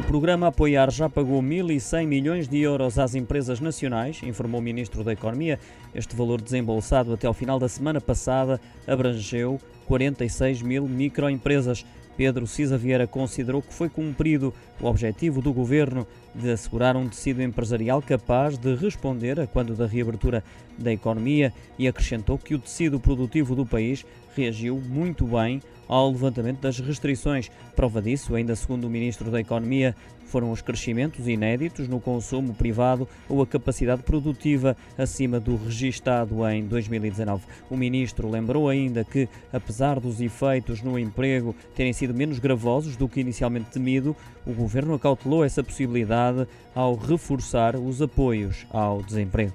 O programa Apoiar já pagou 1.100 milhões de euros às empresas nacionais, informou o Ministro da Economia. Este valor desembolsado até ao final da semana passada abrangeu 46 mil microempresas. Pedro Cisa Vieira considerou que foi cumprido o objetivo do governo de assegurar um tecido empresarial capaz de responder a quando da reabertura da economia e acrescentou que o tecido produtivo do país reagiu muito bem ao levantamento das restrições. Prova disso, ainda segundo o Ministro da Economia, foram os crescimentos inéditos no consumo privado ou a capacidade produtiva acima do registado em 2019. O Ministro lembrou ainda que, apesar dos efeitos no emprego terem sido menos gravosos do que inicialmente temido, o Governo acautelou essa possibilidade ao reforçar os apoios ao desemprego.